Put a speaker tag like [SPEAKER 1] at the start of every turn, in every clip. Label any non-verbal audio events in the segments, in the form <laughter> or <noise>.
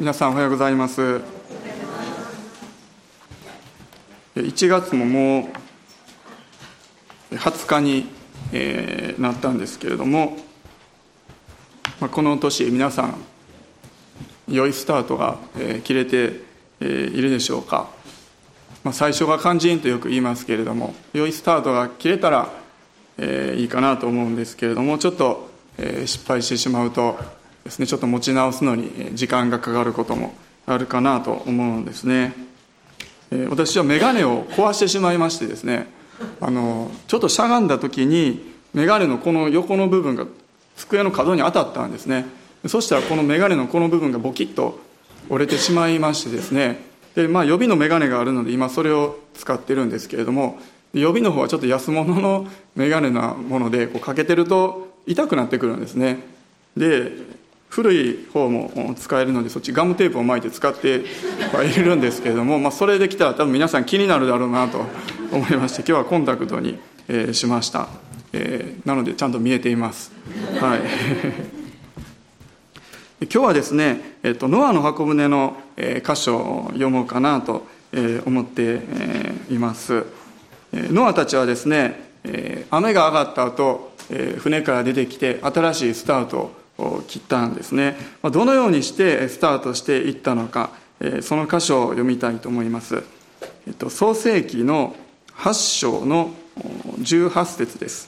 [SPEAKER 1] 皆さんおはようございます。1月ももう20日に、えー、なったんですけれども、まあ、この年皆さん良いスタートが、えー、切れて、えー、いるでしょうか、まあ、最初が肝心とよく言いますけれども良いスタートが切れたら、えー、いいかなと思うんですけれどもちょっと、えー、失敗してしまうとですね。ちょっと持ち直すのに時間がかかることもあるかなと思うんですね、私は眼鏡を壊してしまいましてですね。あのちょっとしゃがんだ時に眼鏡のこの横の部分が机の角に当たったんですね。そしたらこの眼鏡のこの部分がボキッと折れてしまいましてですね。で、まあ、予備の眼鏡があるので今それを使ってるんですけれども予備の方はちょっと安物の眼鏡なものでこうかけてると痛くなってくるんですね。で古い方も使えるのでそっちガムテープを巻いて使ってはいるんですけれども、まあ、それできたら多分皆さん気になるだろうなと思いまして今日はコンタクトに、えー、しました、えー、なのでちゃんと見えています。はい。<laughs> 今日はですね、えっと、ノアの箱舟の、えー、箇所を読もうかなと、えー、思って、えー、います、えー、ノアたちはですね、えー、雨が上がった後、えー、船から出てきて新しいスタートを切ったんですね。どのようにしてスタートしていったのか、え、その箇所を読みたいと思います、えっと、創世紀の8章の18節です。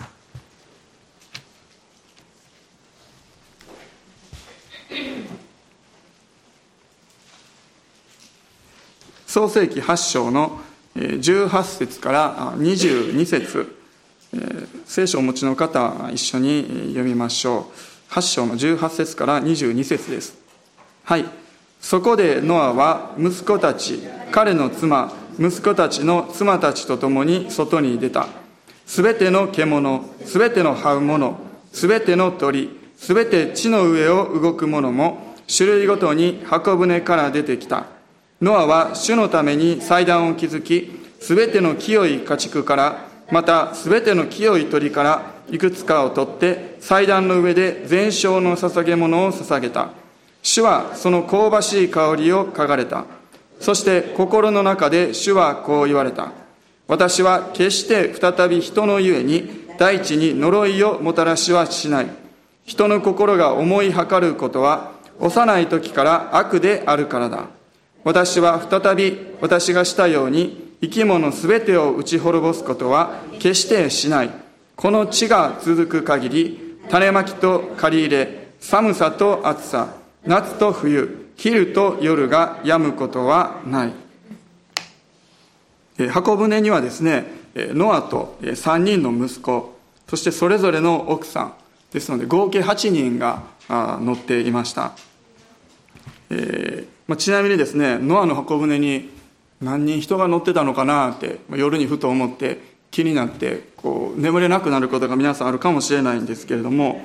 [SPEAKER 1] 創世紀8章の18節から22節。聖書をお持ちの方一緒に読みましょう。8章の18節から22節です。はい。そこでノアは息子たち彼の妻息子たちの妻たちと共に外に出た。すべての獣すべての這う者すべての鳥すべて地の上を動く者も種類ごとに箱舟から出てきた。ノアは主のために祭壇を築き、すべての清い家畜から、またすべての清い鳥からいくつかを取って、祭壇の上で全焼の捧げ物を捧げた。主はその香ばしい香りを嗅がれた。そして心の中で主はこう言われた。私は決して再び人のゆえに大地に呪いをもたらしはしない。人の心が思いはかることは幼い時から悪であるからだ。私は再び私がしたように生き物すべてを打ち滅ぼすことは決してしない。この地が続く限り、種まきと借り入れ、寒さと暑さ、夏と冬、昼と夜が止むことはない。箱舟にはですね、ノアと3人の息子、そしてそれぞれの奥さんですので、合計8人が乗っていました。えーまあ、ちなみにですねノアの箱舟に何人人が乗ってたのかなって、まあ、夜にふと思って気になってこう眠れなくなることが皆さんあるかもしれないんですけれども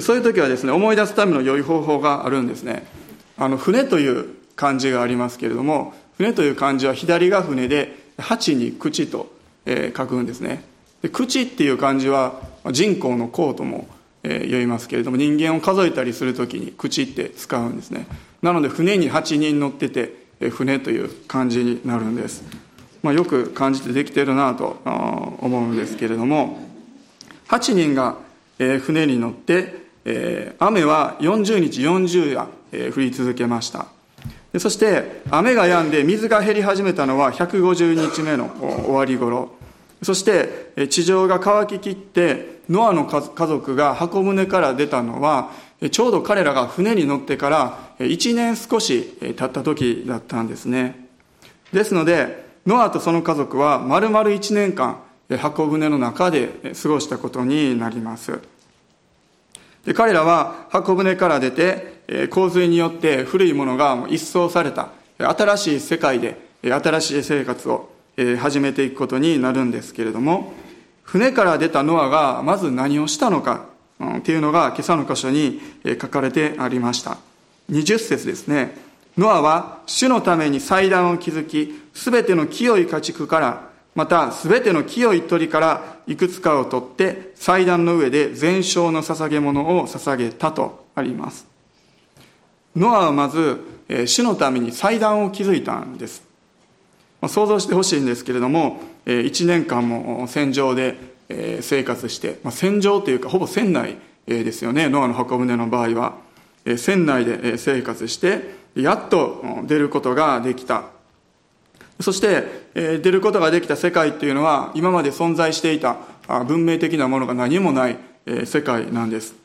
[SPEAKER 1] そういう時はですね思い出すための良い方法があるんですね。あの船という漢字がありますけれども船という漢字は左が船で八に口と、え、書くんですね。で口っていう漢字は人口の口とも、えー、言いますけれども人間を数えたりする時に口って使うんですね。なので船に8人乗ってて船という感じになるんです、まあ、よく感じてできてるなと思うんですけれども8人が船に乗って雨は40日40夜降り続けましたそして雨が止んで水が減り始めたのは150日目の終わり頃そして地上が乾ききってノアの家族が箱舟から出たのはちょうど彼らが船に乗ってから1年少し経った時だったんですね。ですので、ノアとその家族は丸々1年間箱舟の中で過ごしたことになります。で彼らは箱舟から出て洪水によって古いものが一掃された新しい世界で新しい生活を始めていくことになるんですけれども船から出たノアがまず何をしたのかっていうのが今朝の箇所に書かれてありました。20節ですね。ノアは主のために祭壇を築き、すべての清い家畜から、またすべての清い鳥からいくつかを取って祭壇の上で全焼の捧げ物を捧げたとあります。ノアはまずえ主のために祭壇を築いたんです。まあ想像してほしいんですけれどもえ1年間も戦場でえ生活してまあ戦場というかほぼ船内えですよね。ノアの箱舟の場合は。え船内でえ生活してやっと出ることができた。そして出ることができた世界っていうのは今まで存在していた文明的なものが何もない世界なんです。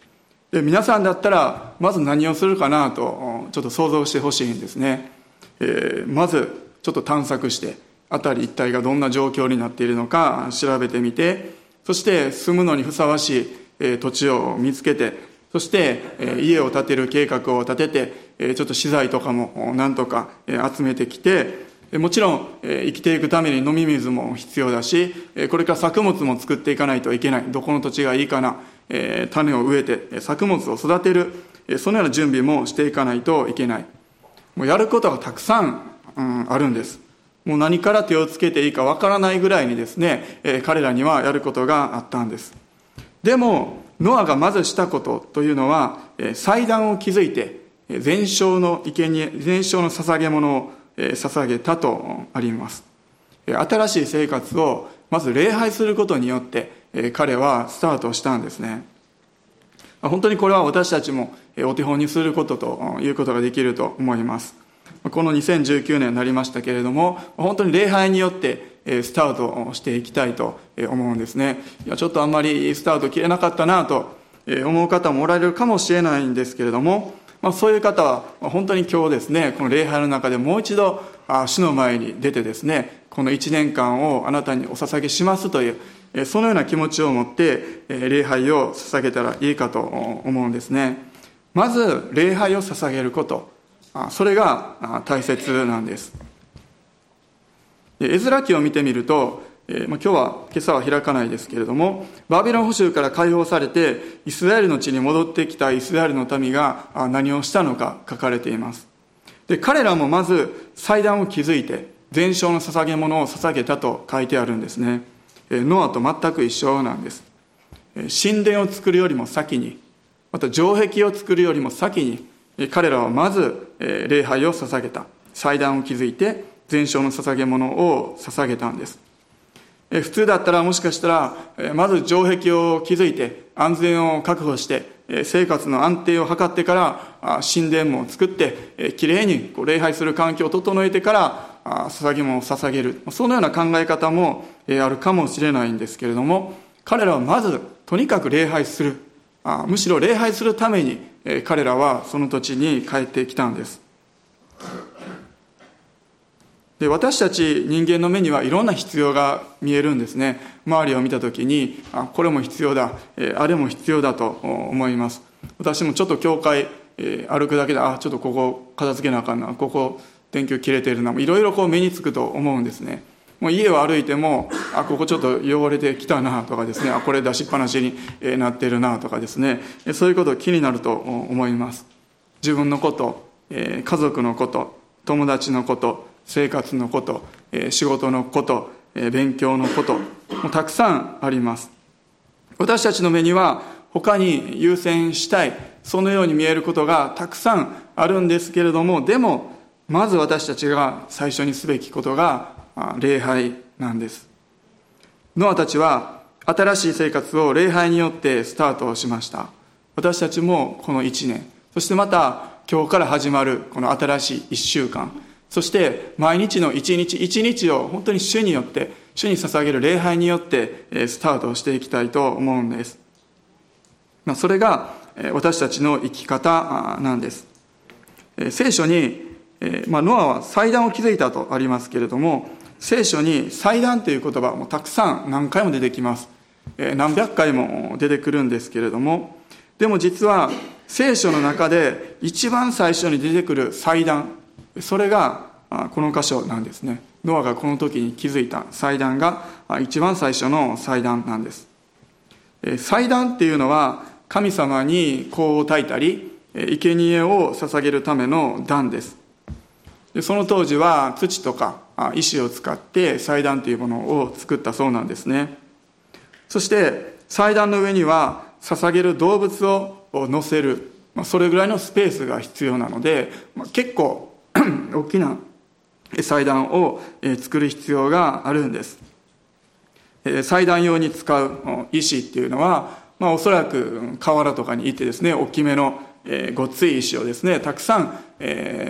[SPEAKER 1] で皆さんだったらまず何をするかなとちょっと想像してほしいんですね、え、まずちょっと探索して辺り一帯がどんな状況になっているのか調べてみてそして住むのにふさわしい土地を見つけてそして家を建てる計画を立ててちょっと資材とかもなんとか集めてきてもちろん生きていくために飲み水も必要だしこれから作物も作っていかないといけない。どこの土地がいいかな種を植えて作物を育てるそのような準備もしていかないといけない。もうやることがたくさん、うん、あるんです。もう何から手をつけていいかわからないぐらいにですね彼らにはやることがあったんです。でもノアがまずしたことというのは祭壇を築いて全焼の生贄全焼の捧げ物を捧げたとあります。新しい生活をまず礼拝することによって彼はスタートしたんですね。本当にこれは私たちもお手本にすることということができると思います。この2019年になりましたけれども本当に礼拝によってスタートしていきたいと思うんですね。いやちょっとあんまりスタート切れなかったなと思う方もおられるかもしれないんですけれどもまあ、そういう方は本当に今日ですねこの礼拝の中でもう一度主の前に出てですねこの1年間をあなたにお捧げしますというそのような気持ちを持って礼拝を捧げたらいいかと思うんですね。まず礼拝を捧げること。それが大切なんです。絵面記を見てみるとえーまあ、今日は今朝は開かないですけれどもバビロン捕囚から解放されてイスラエルの地に戻ってきたイスラエルの民が何をしたのか書かれています。で彼らもまず祭壇を築いて全焼の捧げ物を捧げたと書いてあるんですね。ノアと全く一緒なんです。神殿を作るよりも先にまた城壁を作るよりも先に彼らはまず礼拝を捧げた。祭壇を築いて全焼の捧げ物を捧げたんです。普通だったらもしかしたらまず城壁を築いて安全を確保して生活の安定を図ってから神殿も作ってきれいに礼拝する環境を整えてから捧げ物を捧げる。そのような考え方もあるかもしれないんですけれども彼らはまずとにかく礼拝する。むしろ礼拝するために彼らはその土地に帰ってきたんです。で私たち人間の目にはいろんな必要が見えるんですね。周りを見た時にあこれも必要だ、えあれも必要だと思います。私もちょっと教会、え歩くだけであちょっとここ片付けなあかんなここ電球切れてるないろいろこう目につくと思うんですね。もう家を歩いてもあここちょっと汚れてきたなとかですねあこれ出しっぱなしになってるなとかですね。そういうこと気になると思います。自分のこと家族のこと友達のこと生活のこと、仕事のこと、勉強のこと、もたくさんあります。私たちの目には他に優先したい、そのように見えることがたくさんあるんですけれども、でも、まず私たちが最初にすべきことが礼拝なんです。ノアたちは新しい生活を礼拝によってスタートしました。私たちもこの1年、そしてまた今日から始まるこの新しい1週間、そして毎日の一日一日を本当に主によって主に捧げる礼拝によってスタートしていきたいと思うんです。それが私たちの生き方なんです。聖書に、まあ、ノアは祭壇を築いたとありますけれども聖書に祭壇という言葉もたくさん何回も出てきます。何百回も出てくるんですけれどもでも実は聖書の中で一番最初に出てくる祭壇それがこの箇所なんですね。ノアがこの時に築いた祭壇が一番最初の祭壇なんです。祭壇っていうのは神様に香を焚いたり生贄を捧げるための壇です。その当時は土とか石を使って祭壇というものを作ったそうなんですね。そして祭壇の上には捧げる動物を乗せる、それぐらいのスペースが必要なので、結構 <clears throat> 大きな祭壇を作る必要があるんです。祭壇用に使う石っていうのは、まあ、おそらく河原とかに行ってですね大きめの、ごっつい石をですねたくさん、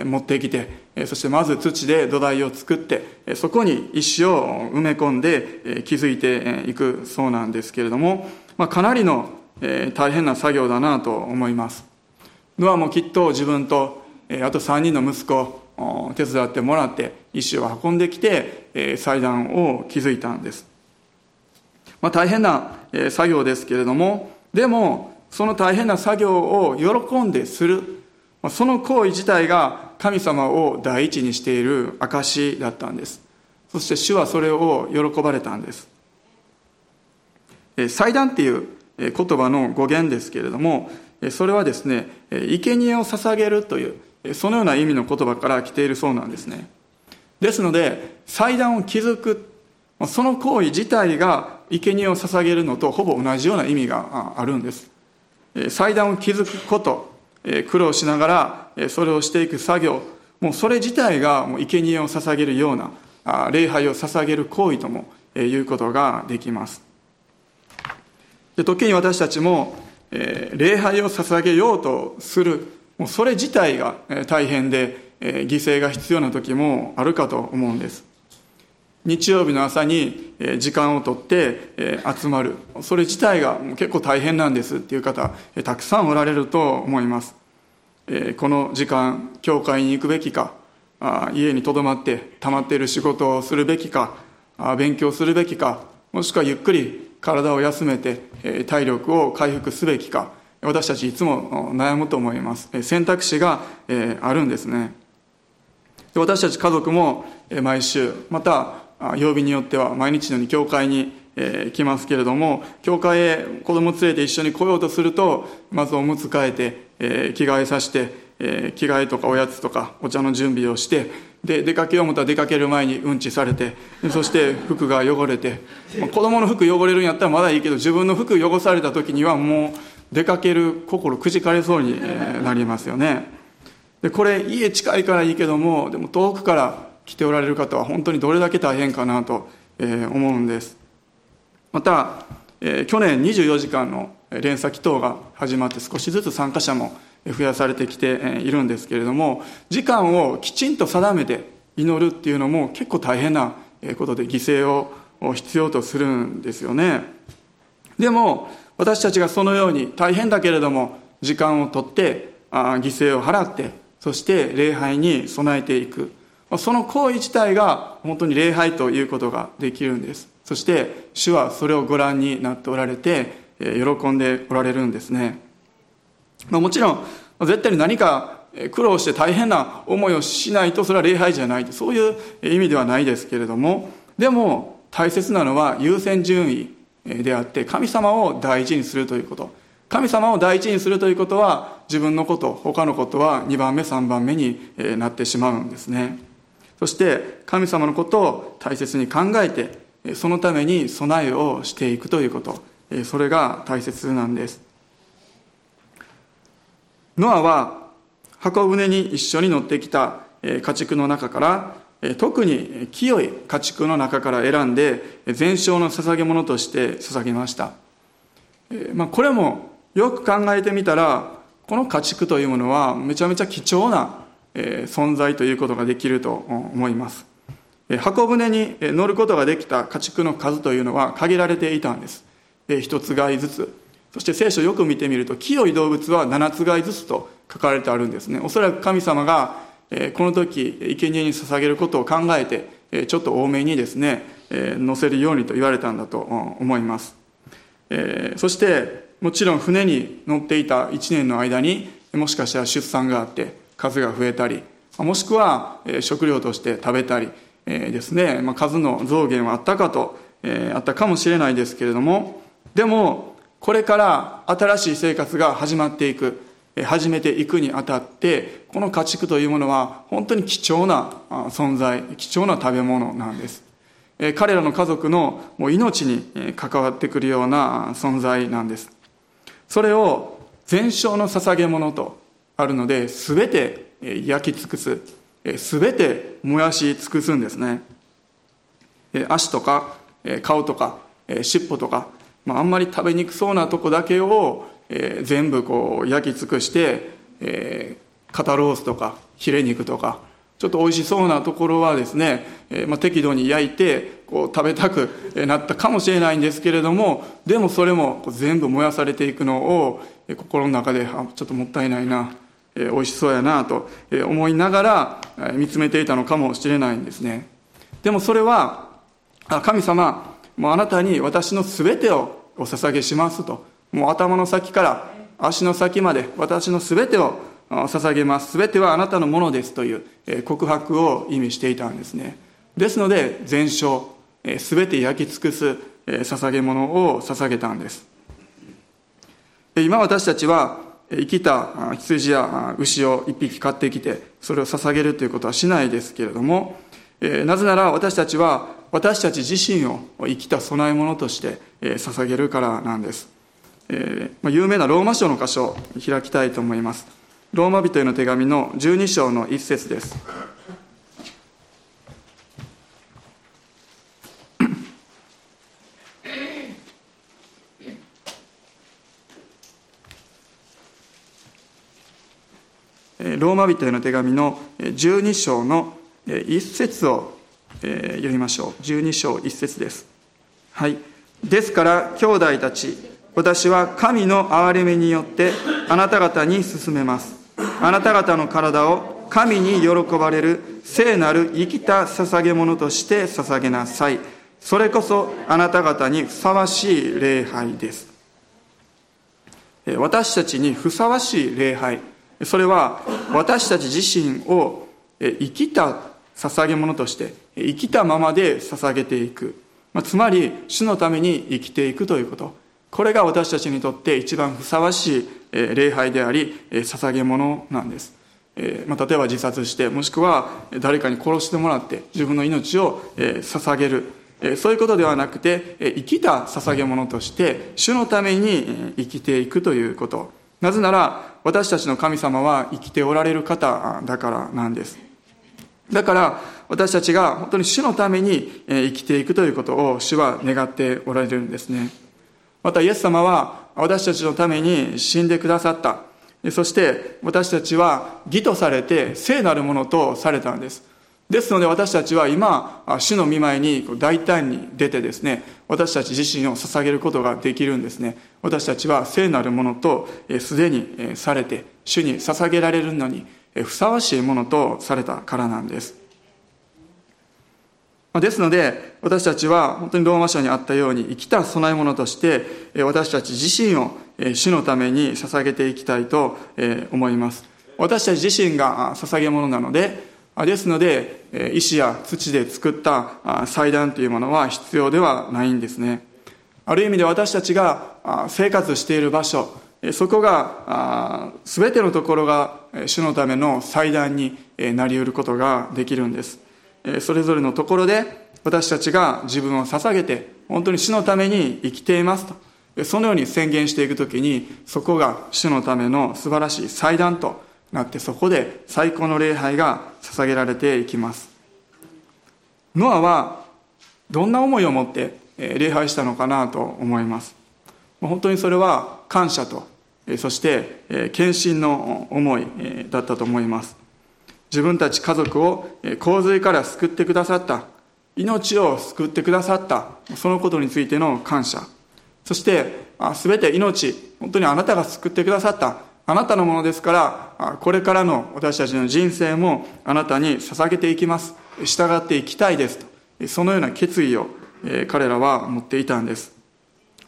[SPEAKER 1] 持ってきて、そしてまず土で土台を作って、そこに石を埋め込んで、築いていくそうなんですけれども、まあ、かなりの、大変な作業だなと思います。ノアもきっと自分と、あと3人の息子を手伝ってもらって石を運んできて、祭壇を築いたんです、まあ、大変な、作業ですけれどもでもその大変な作業を喜んでする。その行為自体が神様を第一にしている証だったんです。そして主はそれを喜ばれたんです。祭壇っていう言葉の語源ですけれどもそれはですね生贄を捧げるというそのような意味の言葉から来ているそうなんですね。ですので祭壇を築くその行為自体が生贄を捧げるのとほぼ同じような意味があるんです。祭壇を築くこと苦労しながらそれをしていく作業もうそれ自体がもう生贄を捧げるような礼拝を捧げる行為ともいうことができます。で時に私たちも礼拝を捧げようとするもうそれ自体が大変で犠牲が必要な時もあるかと思うんです。日曜日の朝に時間をとって集まる。それ自体が結構大変なんですっていう方たくさんおられると思います。この時間教会に行くべきか家にとどまって溜まっている仕事をするべきか勉強するべきかもしくはゆっくり体を休めて体力を回復すべきか私たちいつも悩むと思います。選択肢があるんですね。私たち家族も毎週また曜日によっては毎日のように教会に来ますけれども教会へ子供連れて一緒に来ようとするとまずおむつ替えて、着替えさせて、着替えとかおやつとかお茶の準備をしてで出かけよう思ったら出かける前にうんちされてそして服が汚れて、子供の服汚れるんやったらまだいいけど自分の服汚された時にはもう出かける心くじかれそうになりますよね。でこれ家近いからいいけどもでも遠くから来ておられる方は本当にどれだけ大変かなと思うんです。また去年24時間の連鎖祈祷が始まって少しずつ参加者も増やされてきているんですけれども時間をきちんと定めて祈るっていうのも結構大変なことで犠牲を必要とするんですよね。でも私たちがそのように大変だけれども時間をとって犠牲を払ってそして礼拝に備えていく。その行為自体が本当に礼拝ということができるんです。そして主はそれをご覧になっておられて喜んでおられるんですね。もちろん絶対に何か苦労して大変な思いをしないとそれは礼拝じゃないそういう意味ではないですけれども。でも大切なのは優先順位。であって神様を大事にするということ。神様を第一にするということは自分のこと他のことは2番目3番目になってしまうんですね。そして神様のことを大切に考えてそのために備えをしていくということ。それが大切なんです。ノアは箱舟に一緒に乗ってきた家畜の中から特に清い家畜の中から選んで全焼の捧げ物として捧げました、まあ、これもよく考えてみたらこの家畜というものはめちゃめちゃ貴重な存在ということができると思います。箱舟に乗ることができた家畜の数というのは限られていたんです。一つ買いずつ。そして聖書をよく見てみると清い動物は七つ買いずつと書かれてあるんですね。おそらく神様がこの時生贄に捧げることを考えてちょっと多めにですね乗せるようにと言われたんだと思います。そしてもちろん船に乗っていた1年の間にもしかしたら出産があって数が増えたりもしくは食料として食べたりですね、数の増減はあったかと、あったかもしれないですけれどもでもこれから新しい生活が始まっていく。始めていくにあたってこの家畜というものは本当に貴重な存在貴重な食べ物なんです。彼らの家族の命に関わってくるような存在なんです。それを全焼の捧げ物とあるので全て焼き尽くす全て燃やし尽くすんですね。足とか顔とか尻尾とか、まあ、あんまり食べにくそうなとこだけを全部こう焼き尽くして肩ロースとかヒレ肉とかちょっと美味しそうなところはですね、えー、まあ、適度に焼いてこう食べたくなったかもしれないんですけれどもでもそれも全部燃やされていくのを心の中であちょっともったいないな、えー、美味しそうやなと思いながら見つめていたのかもしれないんですね。でもそれは神様もうあなたに私の全てをお捧げしますと。もう頭の先から足の先まで私の全てを捧げます。全てはあなたのものですという告白を意味していたんですね。ですので全焼全て焼き尽くす捧げ物を捧げたんです。今私たちは生きた羊や牛を一匹買ってきてそれを捧げるということはしないですけれどもなぜなら私たちは私たち自身を生きた供え物として捧げるからなんです。有名なローマ書の箇所を開きたいと思いますローマ人への手紙の12章の一節です。ローマ人への手紙の12章の一節を読みましょう。12章一節です。はい。ですから、兄弟たち、私は神の憐れみによってあなた方に進めます。あなた方の体を神に喜ばれる聖なる生きた捧げ物として捧げなさい。それこそあなた方にふさわしい礼拝です。私たちにふさわしい礼拝。それは私たち自身を生きた捧げ物として生きたままで捧げていく。つまり主のために生きていくということ。これが私たちにとって一番ふさわしい礼拝であり捧げ物なんです、例えば自殺してもしくは誰かに殺してもらって自分の命を捧げる。そういうことではなくて生きた捧げ物として主のために生きていくということ。なぜなら私たちの神様は生きておられる方だからなんです。だから私たちが本当に主のために生きていくということを主は願っておられるんですね。またイエス様は私たちのために死んでくださった。そして私たちは義とされて聖なるものとされたんです。ですので私たちは今、主の見舞いに大胆に出てですね、私たち自身を捧げることができるんですね。私たちは聖なるものとすでにされて、主に捧げられるのにふさわしいものとされたからなんです。ですので、私たちは本当にローマ書にあったように生きた供え物として、私たち自身を主のために捧げていきたいと思います。私たち自身が捧げ物なので、ですので、石や土で作った祭壇というものは必要ではないんですね。ある意味で私たちが生活している場所、そこが全てのところが主のための祭壇になり得ることができるんです。それぞれのところで私たちが自分を捧げて本当に主のために生きていますと。そのように宣言していくときにそこが主のための素晴らしい祭壇となってそこで最高の礼拝が捧げられていきます。ノアはどんな思いを持って礼拝したのかなと思います。本当にそれは感謝とそして献身の思いだったと思います。自分たち家族を洪水から救ってくださった。命を救ってくださった。そのことについての感謝。そして全て命本当にあなたが救ってくださった。あなたのものですからこれからの私たちの人生もあなたに捧げていきます。従っていきたいですと。そのような決意を彼らは持っていたんです。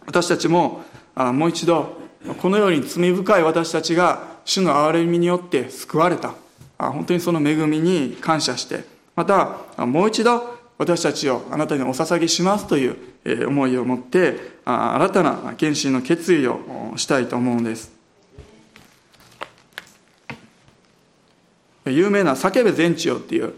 [SPEAKER 1] 私たちももう一度このように罪深い私たちが主の憐れみによって救われた。本当にその恵みに感謝して、またもう一度私たちをあなたにお捧げしますという思いを持って、新たな献身の決意をしたいと思うんです。有名な叫べ全地よっていう、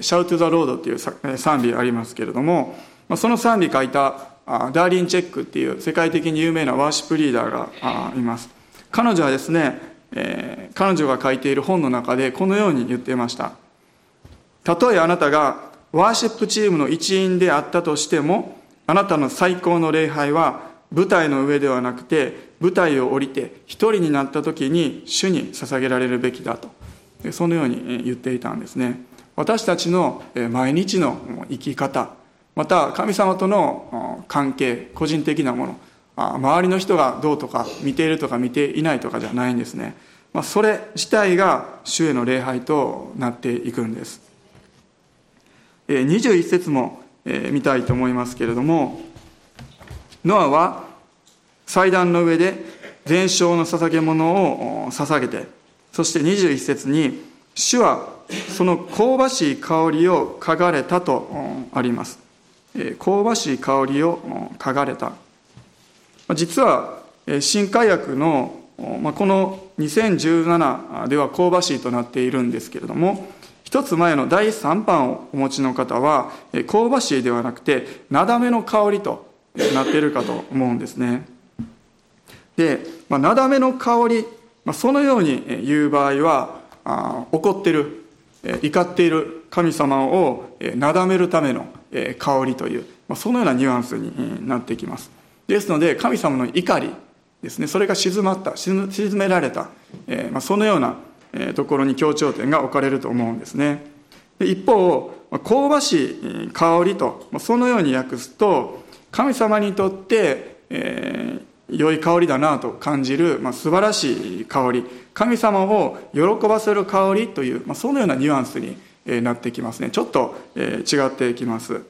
[SPEAKER 1] シャウト・ザ・ロードっていう賛美ありますけれども、その賛美書いたダーリン・チェックっていう世界的に有名なワーシップリーダーがいます。彼女はですね、えー、彼女が書いている本の中でこのように言っていました。たとえあなたがワーシップチームの一員であったとしてもあなたの最高の礼拝は舞台の上ではなくて舞台を降りて一人になった時に主に捧げられるべきだと。そのように言っていたんですね。私たちの毎日の生き方また神様との関係個人的なもの周りの人がどうとか見ているとか見ていないとかじゃないんですね、まあ、それ自体が主への礼拝となっていくんです。21節も見たいと思いますけれどもノアは祭壇の上で全焼の捧げ物を捧げてそして21節に主はその香ばしい香りを嗅がれたとあります。香ばしい香りを嗅がれた。実は新海薬のこの2017では香ばしいとなっているんですけれども一つ前の第3版をお持ちの方は香ばしいではなくてなだめの香りとなっているかと思うんですね。で、なだめの香り、まあ、そのように言う場合は怒ってる怒っている神様をなだめるための香りという、まあ、そのようなニュアンスになってきます。ですので神様の怒りですねそれが静まった沈められた、えーまあ、そのようなところに強調点が置かれると思うんですね。一方香ばしい香りとそのように訳すと神様にとって、えー、良い香りだなと感じる、まあ、素晴らしい香り。神様を喜ばせる香りという、まあ、そのようなニュアンスになってきますね。ちょっと、えー、違ってきます。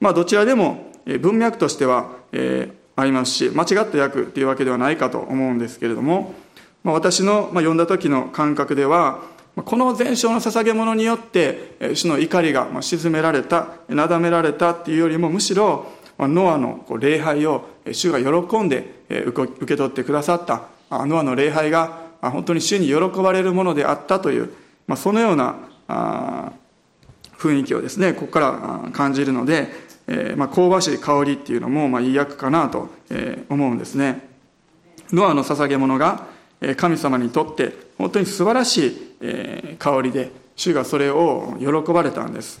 [SPEAKER 1] まあどちらでも文脈としては、えー、ありますし間違った訳っていうわけではないかと思うんですけれども、まあ、私の読んだ時の感覚ではこの全焼の捧げ物によって主の怒りが鎮められたなだめられたっていうよりもむしろノアの礼拝を主が喜んで受け取ってくださったノアの礼拝が本当に主に喜ばれるものであったというそのような雰囲気をですねここから感じるのでえー、まあ、香ばしい香りっていうのも、まあ、いい訳かなと、えー、思うんですね。ノアの捧げ物が神様にとって本当に素晴らしい、えー、香りで主がそれを喜ばれたんです。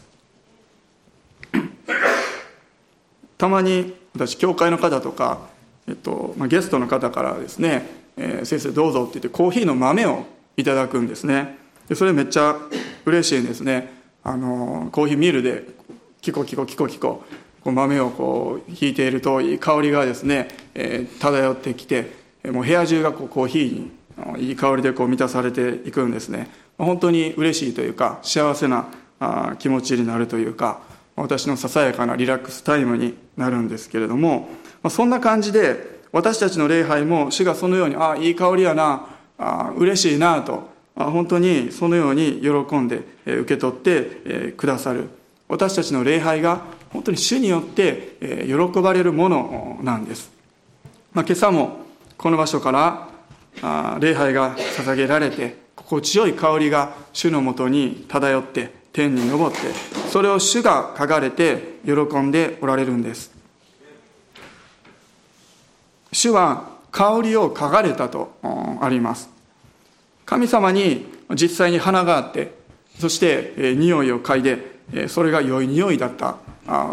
[SPEAKER 1] <coughs> たまに私教会の方とか、えっとまあ、ゲストの方からですね、えー、先生どうぞって言ってコーヒーの豆をいただくんですね。でそれめっちゃ嬉しいんですね。あのコーヒーミルでキコキコキコキコこう。豆をこうひいているといい香りがですね、えー、漂ってきてもう部屋中がこうコーヒーにいい香りでこう満たされていくんですね。本当に嬉しいというか幸せなあ気持ちになるというか私のささやかなリラックスタイムになるんですけれども、まあ、そんな感じで私たちの礼拝も主がそのようにああいい香りやなあ嬉しいなと本当にそのように喜んで受け取ってくださる。私たちの礼拝が本当に主によって喜ばれるものなんです、まあ、今朝もこの場所から礼拝が捧げられて心地よい香りが主のもとに漂って天に昇ってそれを主が嗅がれて喜んでおられるんです。主は香りを嗅がれたとあります。神様に実際に花があってそして匂いを嗅いでそれが良い匂いだった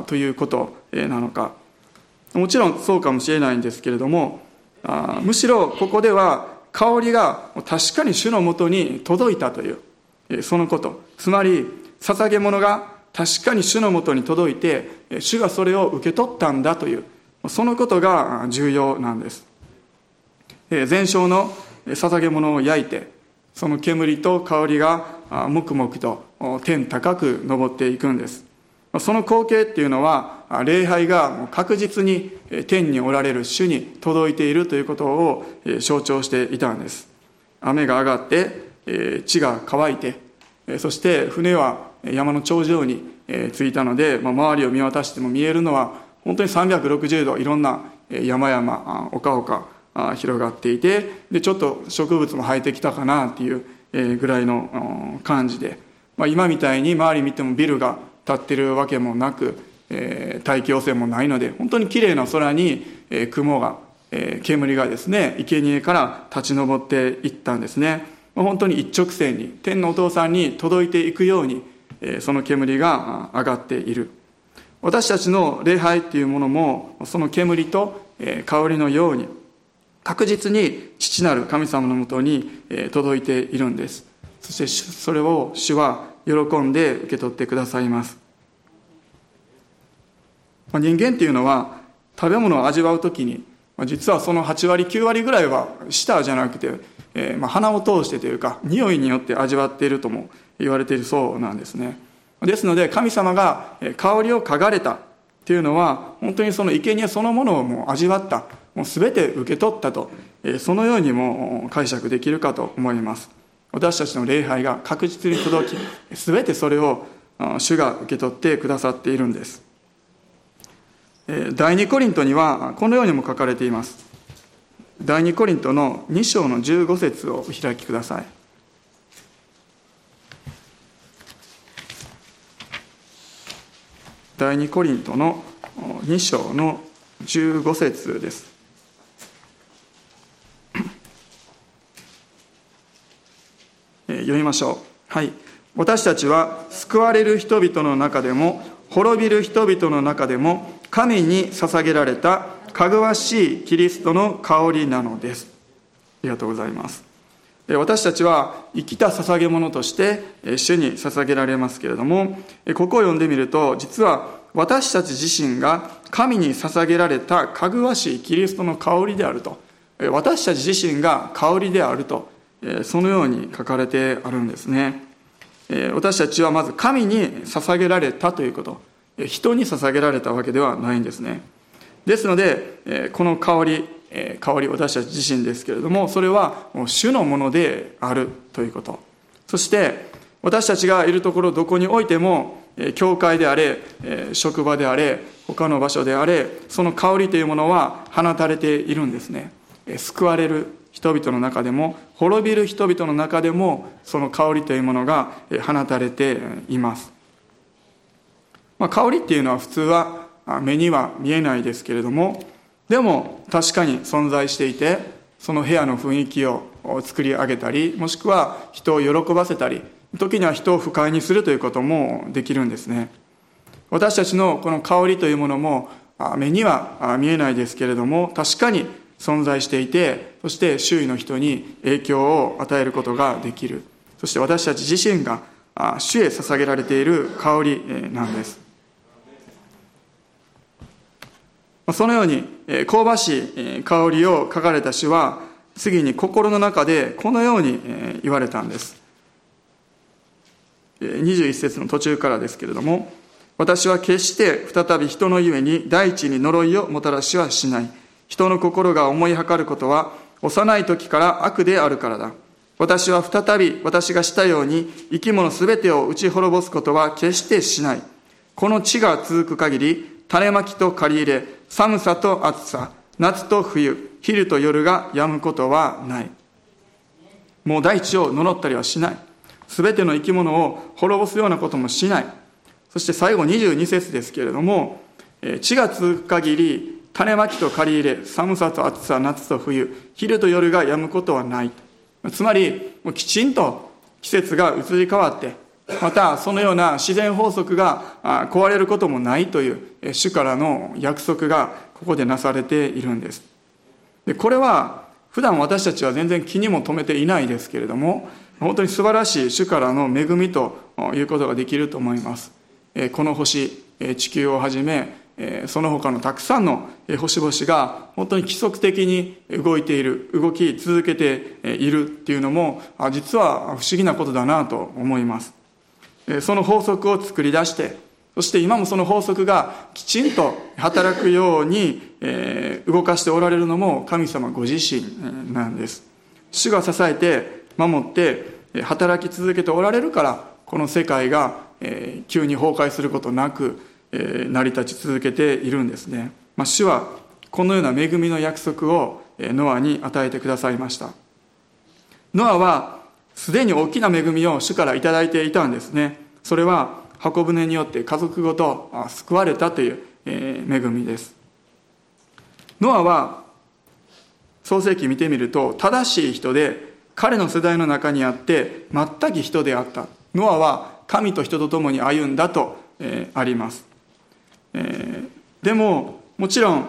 [SPEAKER 1] ということなのか。もちろんそうかもしれないんですけれどもむしろここでは香りが確かに主のもとに届いたというそのこと。つまり捧げ物が確かに主のもとに届いて主がそれを受け取ったんだというそのことが重要なんです。全焼の捧げ物を焼いてその煙と香りが黙々と天高く昇っていくんです。その光景っていうのは礼拝が確実に天におられる主に届いているということを象徴していたんです。雨が上がって地が乾いてそして船は山の頂上に着いたので周りを見渡しても見えるのは本当に360度いろんな山々丘々広がっていてでちょっと植物も生えてきたかなっていうぐらいの感じで、まあ、今みたいに周り見てもビルが建ってるわけもなく、えー、大気汚染もないので本当にきれいな空に、えー、雲がえ煙がですね生贄から立ち上っていったんですね。本当に一直線に天のお父さんに届いていくように、えその煙が上がっている。私たちの礼拝っていうものもその煙と香りのように確実に父なる神様のもとに届いているんです。そしてそれを主は喜んで受け取ってくださいます。人間っていうのは食べ物を味わう時に実はその8割9割ぐらいは舌じゃなくて、えー、まあ鼻を通してというか匂いによって味わっているとも言われているそうなんですね。ですので神様が香りを嗅がれたっていうのは本当にその生贄そのものをもう味わったもう全て受け取ったとそのようにも解釈できるかと思います。私たちの礼拝が確実に届き全てそれを主が受け取ってくださっているんです。第二コリントにはこのようにも書かれています。第二コリントの2章の15節をお開きください。第二コリントの2章の15節です。読みましょう。はい。私たちは救われる人々の中でも滅びる人々の中でも神に捧げられたかぐわしいキリストの香りなのです。ありがとうございます。私たちは生きた捧げ物として主に捧げられますけれどもここを読んでみると実は私たち自身が神に捧げられたかぐわしいキリストの香りであると。私たち自身が香りであると。そのように書かれてあるんですね。私たちはまず神に捧げられたということ。人に捧げられたわけではないんですね。ですのでこの香り香り私たち自身ですけれどもそれは主のものであるということ。そして私たちがいるところどこにおいても教会であれ職場であれ他の場所であれその香りというものは放たれているんですね。救われる人々の中でも滅びる人々の中でもその香りというものが放たれています、まあ、香りっていうのは普通は目には見えないですけれどもでも確かに存在していてその部屋の雰囲気を作り上げたりもしくは人を喜ばせたり時には人を不快にするということもできるんですね。私たちのこの香りというものも目には見えないですけれども確かに存在していてそして周囲の人に影響を与えることができる。そして私たち自身が主へ捧げられている香りなんです。そのように香ばしい香りを書かれた詩は次に心の中でこのように言われたんです。21節の途中からですけれども私は決して再び人のゆえに大地に呪いをもたらしはしない。人の心が思いはかることは幼い時から悪であるからだ。私は再び私がしたように生き物すべてを打ち滅ぼすことは決してしない。この地が続く限り種まきと借り入れ寒さと暑さ夏と冬昼と夜が止むことはない。もう大地を呪ったりはしない。すべての生き物を滅ぼすようなこともしない。そして最後22節ですけれども地が続く限り種まきと借り入れ寒さと暑さ夏と冬昼と夜が止むことはない。つまりきちんと季節が移り変わってまたそのような自然法則が壊れることもないという主からの約束がここでなされているんです。でこれは普段私たちは全然気にも留めていないですけれども本当に素晴らしい主からの恵みということができると思います。この星地球をはじめその他のたくさんの星々が本当に規則的に動いている動き続けているっていうのも実は不思議なことだなと思います。その法則を作り出してそして今もその法則がきちんと働くように動かしておられるのも神様ご自身なんです。主が支えて守って働き続けておられるからこの世界が急に崩壊することなく成り立ち続けているんですね、まあ、主はこのような恵みの約束をノアに与えてくださいました。ノアはすでに大きな恵みを主から頂いていたんですね。それは箱舟によって家族ごと救われたという恵みです。ノアは創世記見てみると正しい人で彼の世代の中にあって全く人であった。ノアは神と人と共に歩んだと、あります、えー、でももちろん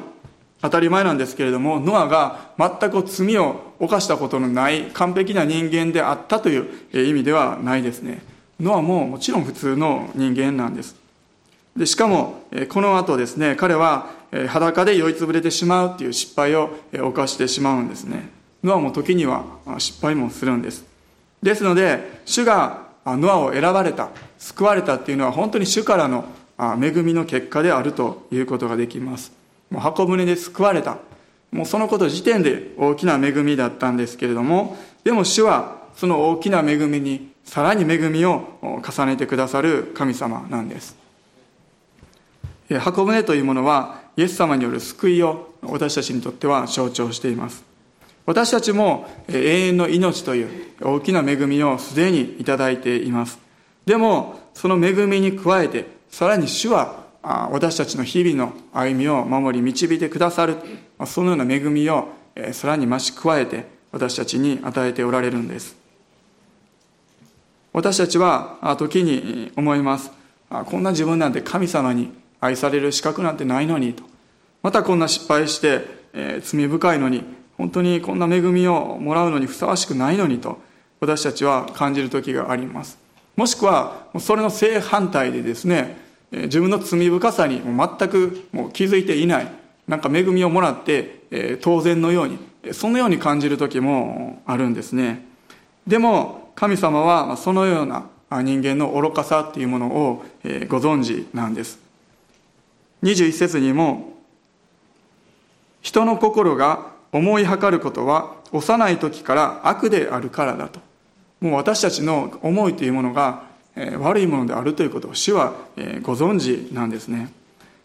[SPEAKER 1] 当たり前なんですけれどもノアが全く罪を犯したことのない完璧な人間であったという意味ではないですね。ノアももちろん普通の人間なんです。でしかもこの後ですね彼は裸で酔いつぶれてしまうっていう失敗を犯してしまうんですね。ノアも時には失敗もするんです。ですので主がノアを選ばれた救われたっていうのは本当に主からの恵みの結果であるということができます。もう箱舟で救われた。もうそのこと時点で大きな恵みだったんですけれどもでも主はその大きな恵みにさらに恵みを重ねてくださる神様なんです。箱舟というものはイエス様による救いを私たちにとっては象徴しています。私たちも永遠の命という大きな恵みをすでにいただいています。でもその恵みに加えてさらに主は私たちの日々の歩みを守り導いてくださるそのような恵みをさらに増し加えて私たちに与えておられるんです。私たちは時に思います。こんな自分なんて神様に愛される資格なんてないのにと。またこんな失敗して、えー、罪深いのに本当にこんな恵みをもらうのにふさわしくないのにと。私たちは感じる時があります。もしくはそれの正反対でですね自分の罪深さに全くもう気づいていないなんか恵みをもらって、当然のようにそのように感じる時もあるんですね。でも神様はそのような人間の愚かさっていうものをご存知なんです。21節にも人の心が思いはかることは幼い時から悪であるからだと。もう私たちの思いというものが悪いものであるということを主はご存知なんですね。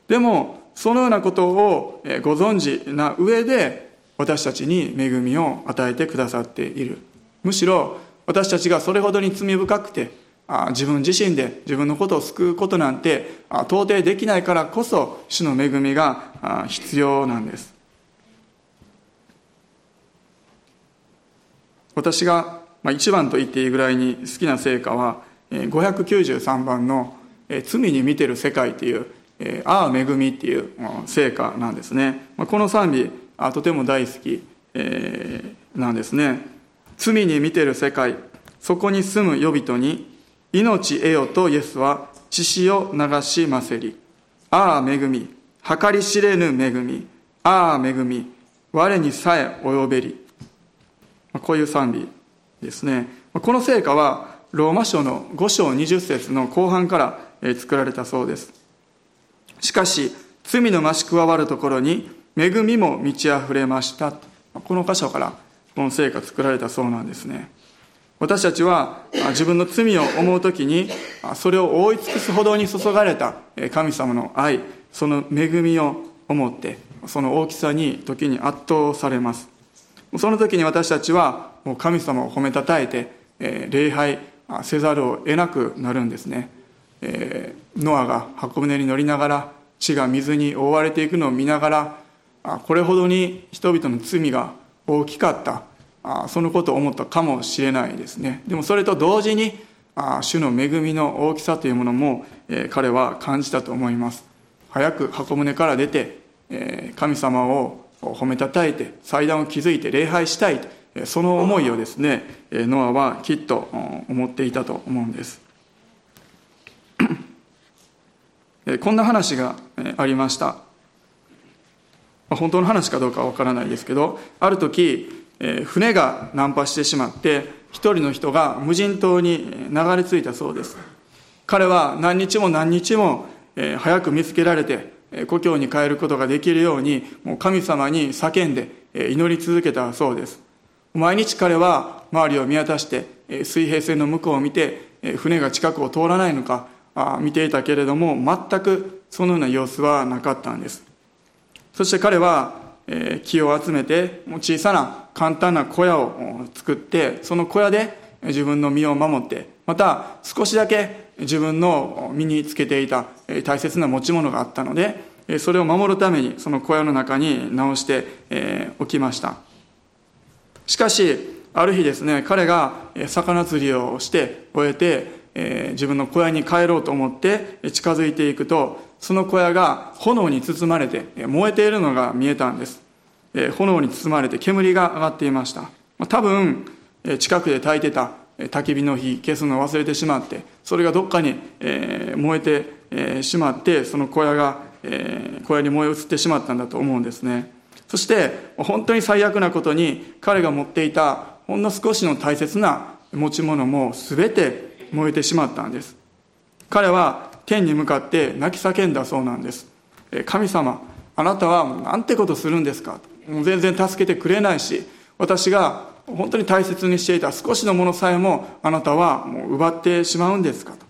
[SPEAKER 1] でもそのようなことをご存知な上で私たちに恵みを与えてくださっている。むしろ私たちがそれほどに罪深くて自分自身で自分のことを救うことなんて到底できないからこそ主の恵みが必要なんです。私がまあ一番と言っていいぐらいに好きな聖歌は593番の「罪に見てる世界」っていう「ああ恵み」っていう聖歌なんですねこの賛美あとても大好きえなんですね罪に見てる世界そこに住む予備とに命得よとイエスは血潮を流しませり。ああ恵み、計り知れぬ恵み、ああ恵み、我にさえ及べり。こういう賛美ですね。この聖歌はローマ書の5章20節の後半から作られたそうです。しかし、罪の増し加わるところに恵みも満ち溢れました。この箇所からこの聖歌作られたそうなんですね。私たちは自分の罪を思う時にそれを覆い尽くすほどに注がれた神様の愛その恵みを思ってその大きさに時に圧倒されますその時に私たちはもう神様を褒めたたえてえ礼拝せざるを得なくなるんですね。えノアが箱舟に乗りながら地が水に覆われていくのを見ながらあこれほどに人々の罪が大きかった。あそのことを思ったかもしれないですね。でもそれと同時にあ主の恵みの大きさというものも、えー、彼は感じたと思います。早く箱舟から出て、えー、神様を褒めたたえて祭壇を築いて礼拝したいその思いをですねノアはきっと思っていたと思うんです。こんな話がありました。本当の話かどうかは分からないですけどある時船が難破してしまって一人の人が無人島に流れ着いたそうです。彼は何日も何日も、早く見つけられて故郷に帰ることができるようにもう神様に叫んで祈り続けたそうです。毎日彼は周りを見渡して水平線の向こうを見て船が近くを通らないのか見ていたけれども全くそのような様子はなかったんです。そして彼は木を集めて小さな簡単な小屋を作ってその小屋で自分の身を守ってまた少しだけ自分の身につけていた大切な持ち物があったのでそれを守るためにその小屋の中に直しておきました。しかしある日ですね彼が魚釣りをして終えて、えー、自分の小屋に帰ろうと思って近づいていくとその小屋が炎に包まれて燃えているのが見えたんです、えー、炎に包まれて煙が上がっていました。多分近くで焚いてた焚き火の火消すのを忘れてしまってそれがどっかに、えー、燃えて、え、しまってその小屋が、えー、小屋に燃え移ってしまったんだと思うんですね。そして本当に最悪なことに彼が持っていたほんの少しの大切な持ち物も全て燃えてしまったんです。彼は天に向かって泣き叫んだそうなんです。神様あなたはなんてことするんですか？もう全然助けてくれないし私が本当に大切にしていた少しのものさえもあなたはもう奪ってしまうんですか？と。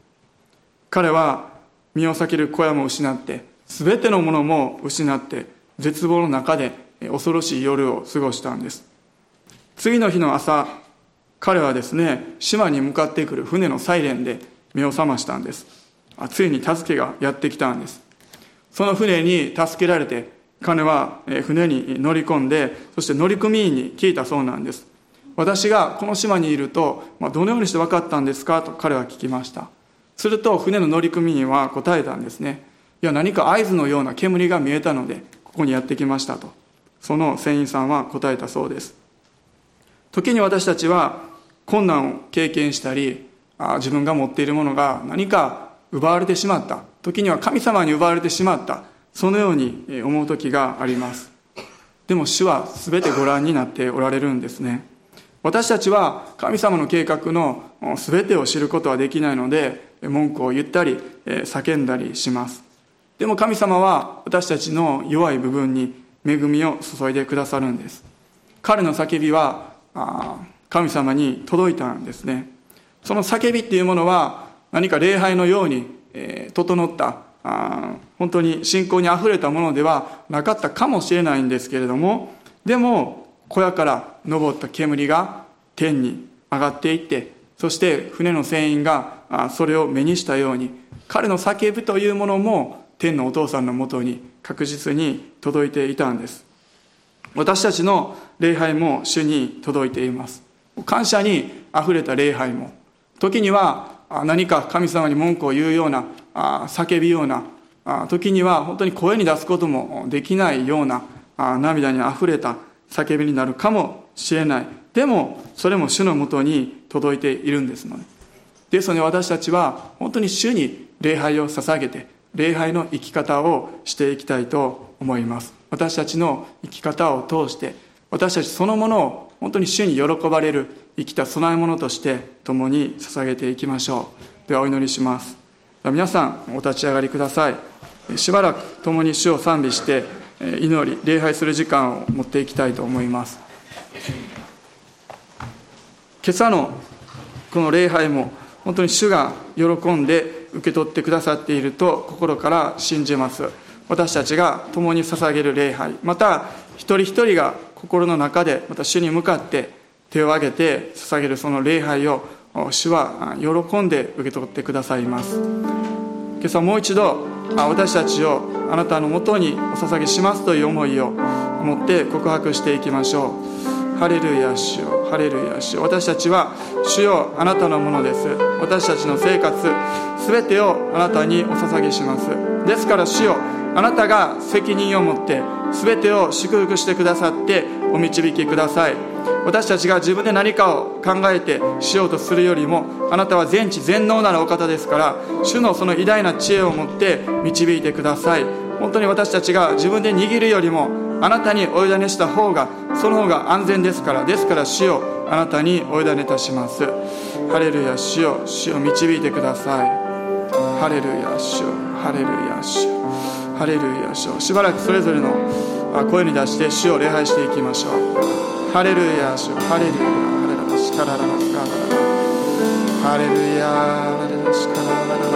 [SPEAKER 1] 彼は身を避ける小屋も失って全てのものも失って絶望の中で恐ろしい夜を過ごしたんです。次の日の朝彼はですね島に向かってくる船のサイレンで目を覚ましたんです。ついに助けがやってきたんです。その船に助けられて彼は船に乗り込んでそして乗組員に聞いたそうなんです。私がこの島にいると、まあ、どのようにして分かったんですか？と彼は聞きました。すると船の乗組員は答えたんですね。いや何か合図のような煙が見えたのでここにやってきましたと。その船員さんは答えたそうです。時に私たちは困難を経験したり自分が持っているものが何か奪われてしまった。時には神様に奪われてしまった。そのように思う時があります。でも主は全てご覧になっておられるんですね。私たちは神様の計画の全てを知ることはできないので文句を言ったり叫んだりします。でも神様は私たちの弱い部分に恵みを注いでくださるんです。彼の叫びは神様に届いたんですね。その叫びっていうものは何か礼拝のように、え整った本当に信仰にあふれたものではなかったかもしれないんですけれどもでも小屋から昇った煙が天に上がっていってそして船の船員がそれを目にしたように彼の叫ぶというものも天のお父さんのもとに確実に届いていたんです。私たちの礼拝も主に届いています。感謝にあふれた礼拝も。時には何か神様に文句を言うような叫びような時には本当に声に出すこともできないような涙にあふれた叫びになるかもしれない。でもそれも主のもとに届いているんですので。ですので私たちは本当に主に礼拝を捧げて礼拝の生き方をしていきたいと思います。私たちの生き方を通して私たちそのものを本当に主に喜ばれる生きた供え物として共に捧げていきましょう。ではお祈りします。皆さんお立ち上がりください。しばらく共に主を賛美して祈り礼拝する時間を持っていきたいと思います。今朝のこの礼拝も本当に主が喜んで受け取ってくださっていると心から信じます。私たちが共に捧げる礼拝また一人一人が心の中でまた主に向かって手を挙げて捧げるその礼拝を主は喜んで受け取ってくださいます。今朝もう一度私たちをあなたのもとにお捧げしますという思いを持って告白していきましょう。ハレルヤ主よ。ハレルヤ主よ。私たちは主よあなたのものです。私たちの生活全てをあなたにお捧げします。ですから主よあなたが責任を持って全てを祝福してくださってお導きください。私たちが自分で何かを考えてしようとするよりもあなたは全知全能なるお方ですから主のその偉大な知恵を持って導いてください。本当に私たちが自分で握るよりもあなたにお委ねした方がその方が安全ですからですから主よあなたにお委ねいたします。ハレルヤ主よ主を導いてください。ハレルヤ主よハレルヤ主よハレルヤ主よしばらくそれぞれの声に出して主を礼拝していきましょう。ハレルヤ主よハレルヤハレラシカラララスカララハレルヤハレラシカララララ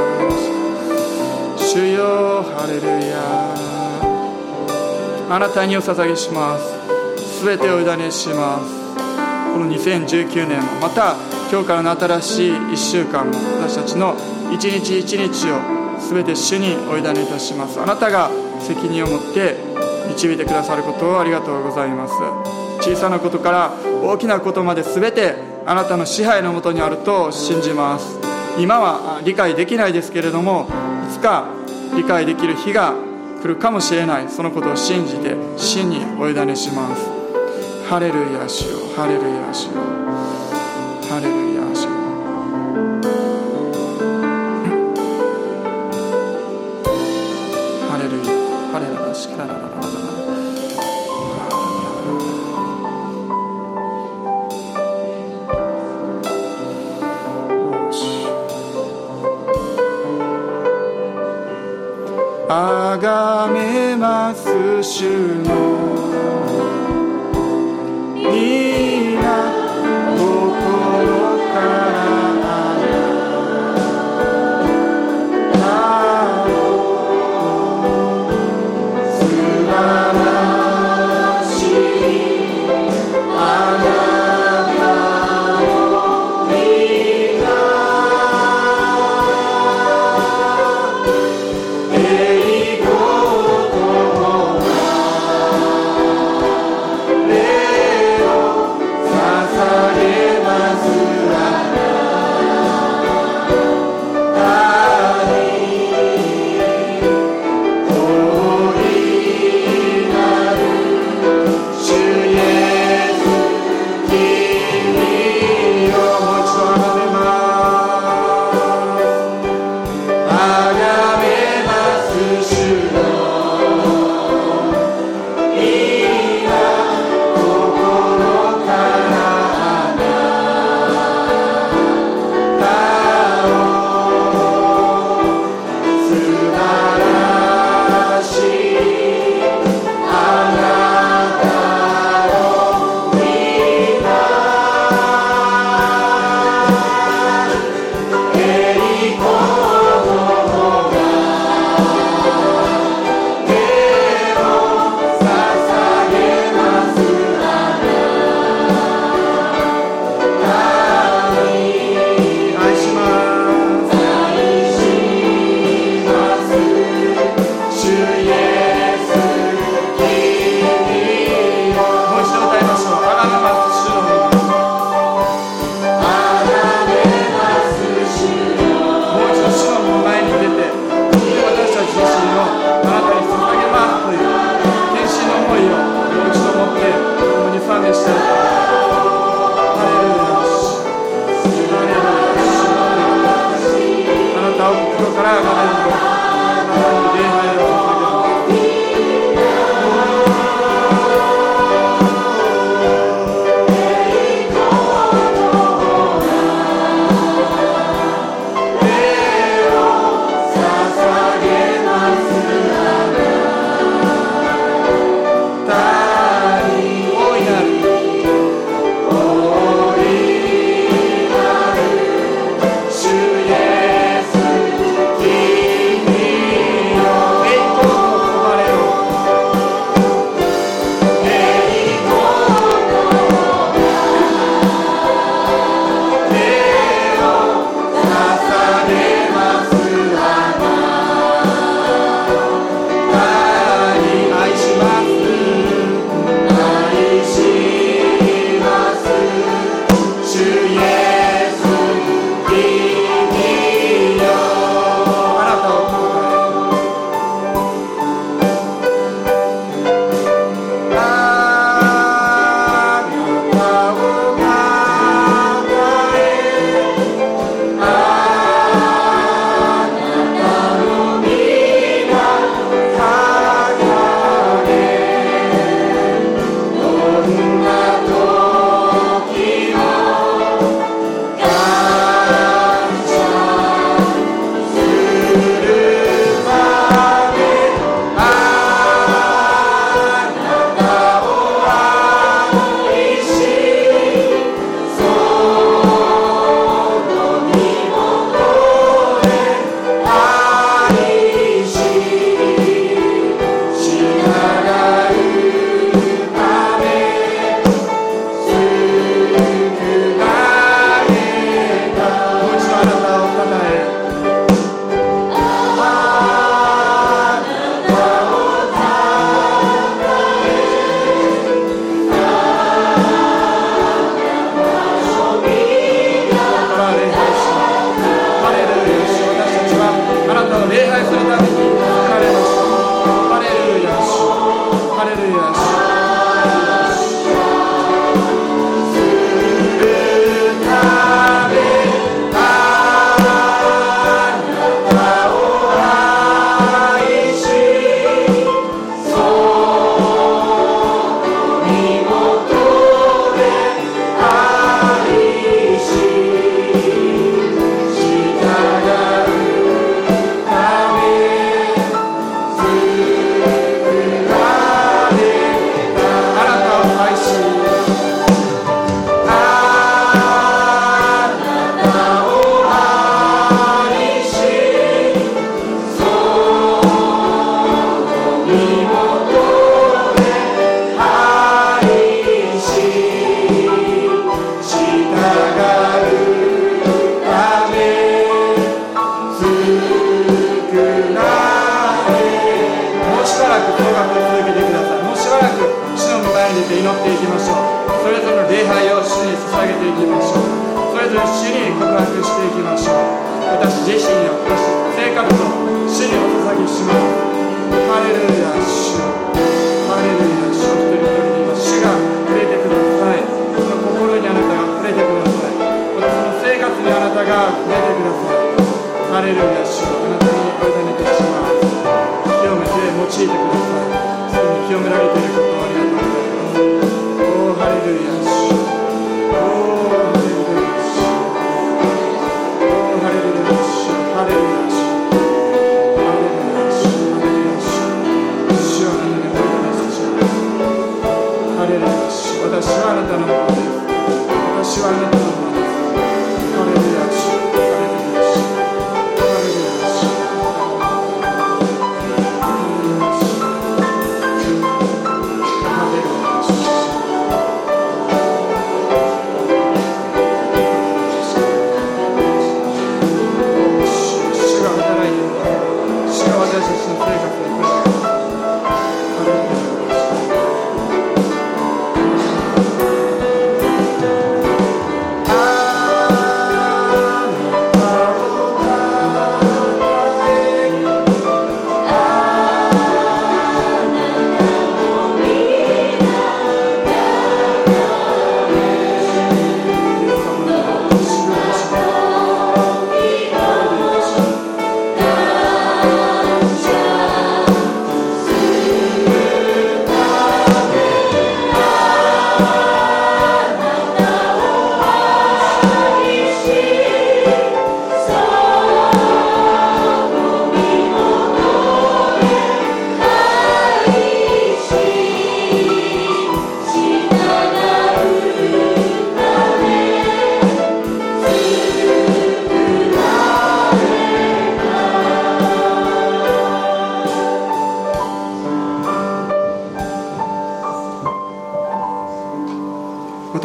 [SPEAKER 1] 主よハレルヤあなたにお捧げします。全てを委ねします。この2019年もまた今日からの新しい1週間も私たちの一日一日を全て主にお委ねいたします。あなたが責任を持って導いてくださることをありがとうございます。小さなことから大きなことまで全てあなたの支配のもとにあると信じます。今は理解できないですけれどもいつか理解できる日が来るかもしれない。そのことを信じて死にお委ねします。ハレルヤ主よ。ハレルヤ主よ。ま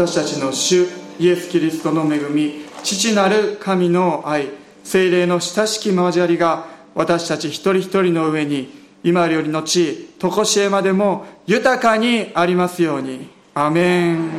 [SPEAKER 1] 私たちの主イエス・キリストの恵み父なる神の愛精霊の親しき交わりが私たち一人一人の上に今よりの地常しえまでも豊かにありますように。アメン。